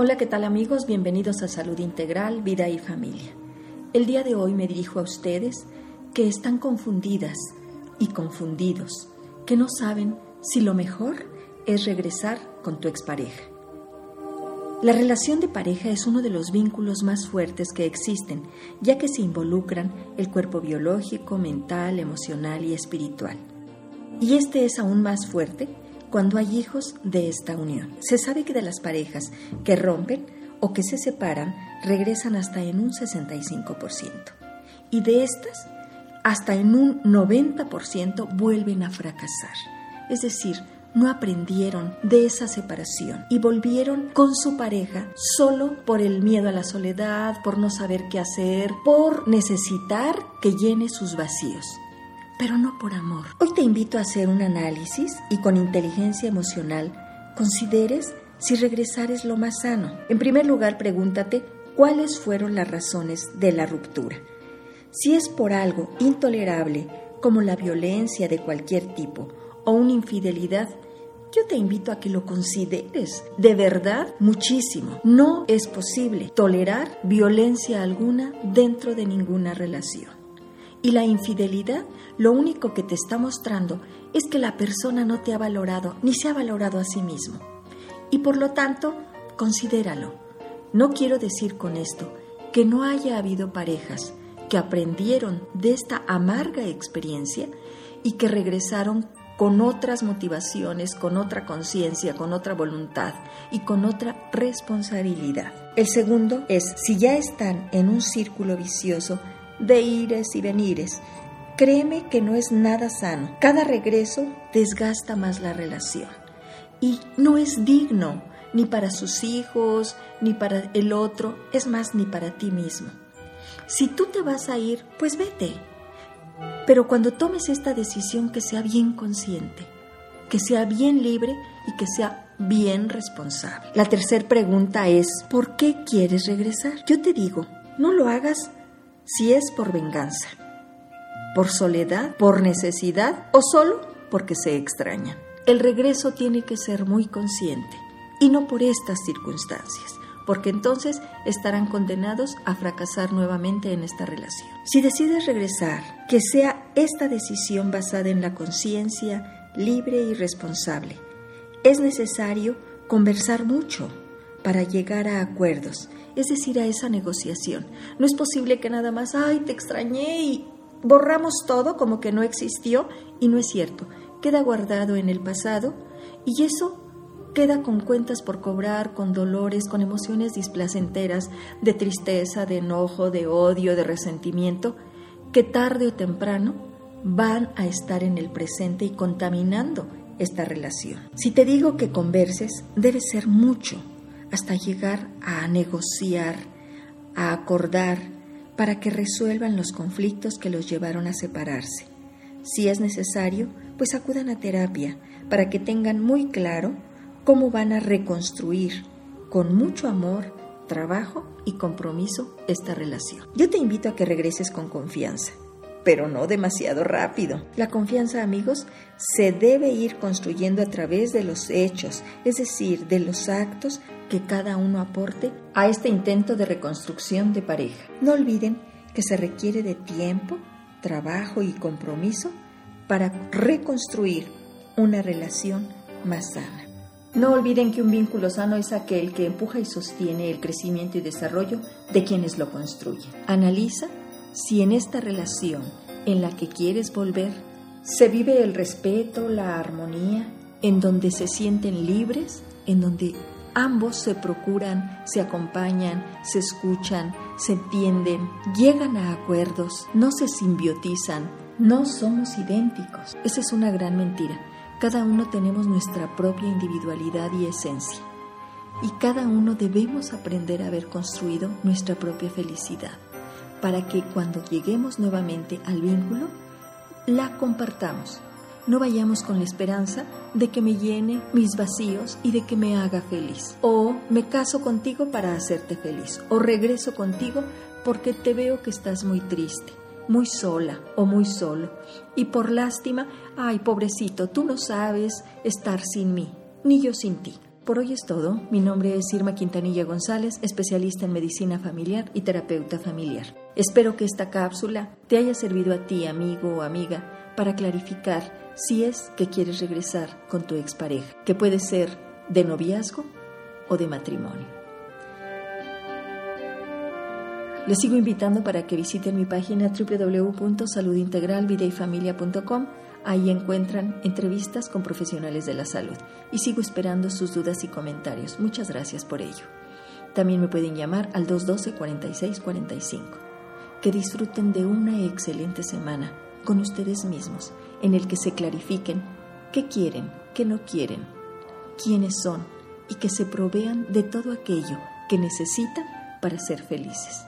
Hola, ¿qué tal amigos? Bienvenidos a Salud Integral, Vida y Familia. El día de hoy me dirijo a ustedes que están confundidas y confundidos, que no saben si lo mejor es regresar con tu expareja. La relación de pareja es uno de los vínculos más fuertes que existen, ya que se involucran el cuerpo biológico, mental, emocional y espiritual. Y este es aún más fuerte cuando hay hijos de esta unión. Se sabe que de las parejas que rompen o que se separan regresan hasta en un 65%. Y de estas, hasta en un 90% vuelven a fracasar. Es decir, no aprendieron de esa separación y volvieron con su pareja solo por el miedo a la soledad, por no saber qué hacer, por necesitar que llene sus vacíos pero no por amor. Hoy te invito a hacer un análisis y con inteligencia emocional consideres si regresar es lo más sano. En primer lugar, pregúntate cuáles fueron las razones de la ruptura. Si es por algo intolerable como la violencia de cualquier tipo o una infidelidad, yo te invito a que lo consideres de verdad muchísimo. No es posible tolerar violencia alguna dentro de ninguna relación. Y la infidelidad lo único que te está mostrando es que la persona no te ha valorado ni se ha valorado a sí mismo. Y por lo tanto, considéralo. No quiero decir con esto que no haya habido parejas que aprendieron de esta amarga experiencia y que regresaron con otras motivaciones, con otra conciencia, con otra voluntad y con otra responsabilidad. El segundo es, si ya están en un círculo vicioso, de ires y venires. Créeme que no es nada sano. Cada regreso desgasta más la relación y no es digno ni para sus hijos, ni para el otro, es más, ni para ti mismo. Si tú te vas a ir, pues vete. Pero cuando tomes esta decisión que sea bien consciente, que sea bien libre y que sea bien responsable. La tercera pregunta es, ¿por qué quieres regresar? Yo te digo, no lo hagas si es por venganza, por soledad, por necesidad o solo porque se extraña. El regreso tiene que ser muy consciente y no por estas circunstancias, porque entonces estarán condenados a fracasar nuevamente en esta relación. Si decides regresar, que sea esta decisión basada en la conciencia libre y responsable. Es necesario conversar mucho para llegar a acuerdos es decir, a esa negociación. No es posible que nada más, ay, te extrañé y borramos todo como que no existió y no es cierto. Queda guardado en el pasado y eso queda con cuentas por cobrar, con dolores, con emociones displacenteras, de tristeza, de enojo, de odio, de resentimiento, que tarde o temprano van a estar en el presente y contaminando esta relación. Si te digo que converses, debe ser mucho, hasta llegar a negociar, a acordar, para que resuelvan los conflictos que los llevaron a separarse. Si es necesario, pues acudan a terapia para que tengan muy claro cómo van a reconstruir con mucho amor, trabajo y compromiso esta relación. Yo te invito a que regreses con confianza pero no demasiado rápido. La confianza, amigos, se debe ir construyendo a través de los hechos, es decir, de los actos que cada uno aporte a este intento de reconstrucción de pareja. No olviden que se requiere de tiempo, trabajo y compromiso para reconstruir una relación más sana. No olviden que un vínculo sano es aquel que empuja y sostiene el crecimiento y desarrollo de quienes lo construyen. Analiza si en esta relación en la que quieres volver se vive el respeto, la armonía, en donde se sienten libres, en donde ambos se procuran, se acompañan, se escuchan, se entienden, llegan a acuerdos, no se simbiotizan, no somos idénticos. Esa es una gran mentira. Cada uno tenemos nuestra propia individualidad y esencia. Y cada uno debemos aprender a haber construido nuestra propia felicidad para que cuando lleguemos nuevamente al vínculo, la compartamos. No vayamos con la esperanza de que me llene mis vacíos y de que me haga feliz. O me caso contigo para hacerte feliz. O regreso contigo porque te veo que estás muy triste, muy sola o muy solo. Y por lástima, ay pobrecito, tú no sabes estar sin mí, ni yo sin ti. Por hoy es todo. Mi nombre es Irma Quintanilla González, especialista en medicina familiar y terapeuta familiar. Espero que esta cápsula te haya servido a ti, amigo o amiga, para clarificar si es que quieres regresar con tu expareja, que puede ser de noviazgo o de matrimonio. Les sigo invitando para que visiten mi página www.saludintegralvideyfamilia.com Ahí encuentran entrevistas con profesionales de la salud y sigo esperando sus dudas y comentarios. Muchas gracias por ello. También me pueden llamar al 212-4645. Que disfruten de una excelente semana con ustedes mismos, en el que se clarifiquen qué quieren, qué no quieren, quiénes son y que se provean de todo aquello que necesitan para ser felices.